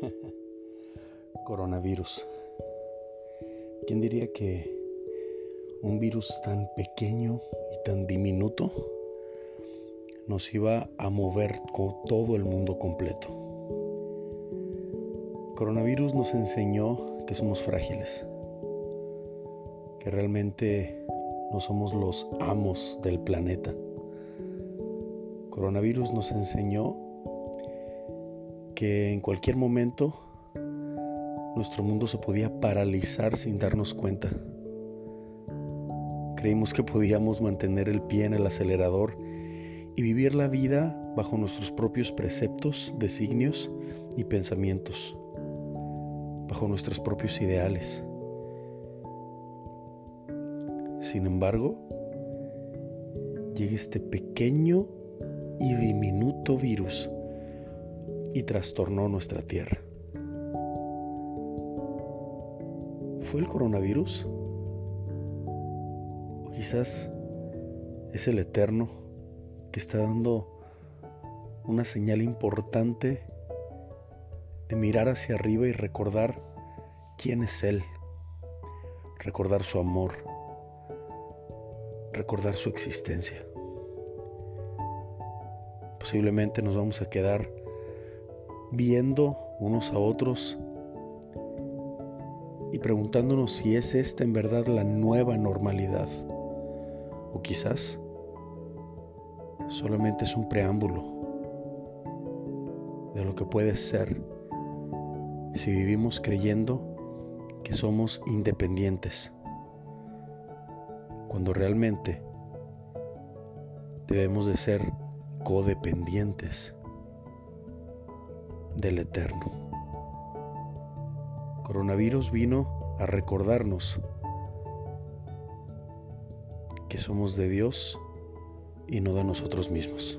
coronavirus. ¿Quién diría que un virus tan pequeño y tan diminuto nos iba a mover con todo el mundo completo? Coronavirus nos enseñó que somos frágiles, que realmente no somos los amos del planeta. Coronavirus nos enseñó que en cualquier momento nuestro mundo se podía paralizar sin darnos cuenta. Creímos que podíamos mantener el pie en el acelerador y vivir la vida bajo nuestros propios preceptos, designios y pensamientos, bajo nuestros propios ideales. Sin embargo, llega este pequeño y diminuto virus y trastornó nuestra tierra. ¿Fue el coronavirus? O quizás es el Eterno que está dando una señal importante de mirar hacia arriba y recordar quién es Él, recordar su amor, recordar su existencia. Posiblemente nos vamos a quedar viendo unos a otros y preguntándonos si es esta en verdad la nueva normalidad. O quizás solamente es un preámbulo de lo que puede ser si vivimos creyendo que somos independientes, cuando realmente debemos de ser codependientes del Eterno coronavirus vino a recordarnos que somos de Dios y no de nosotros mismos.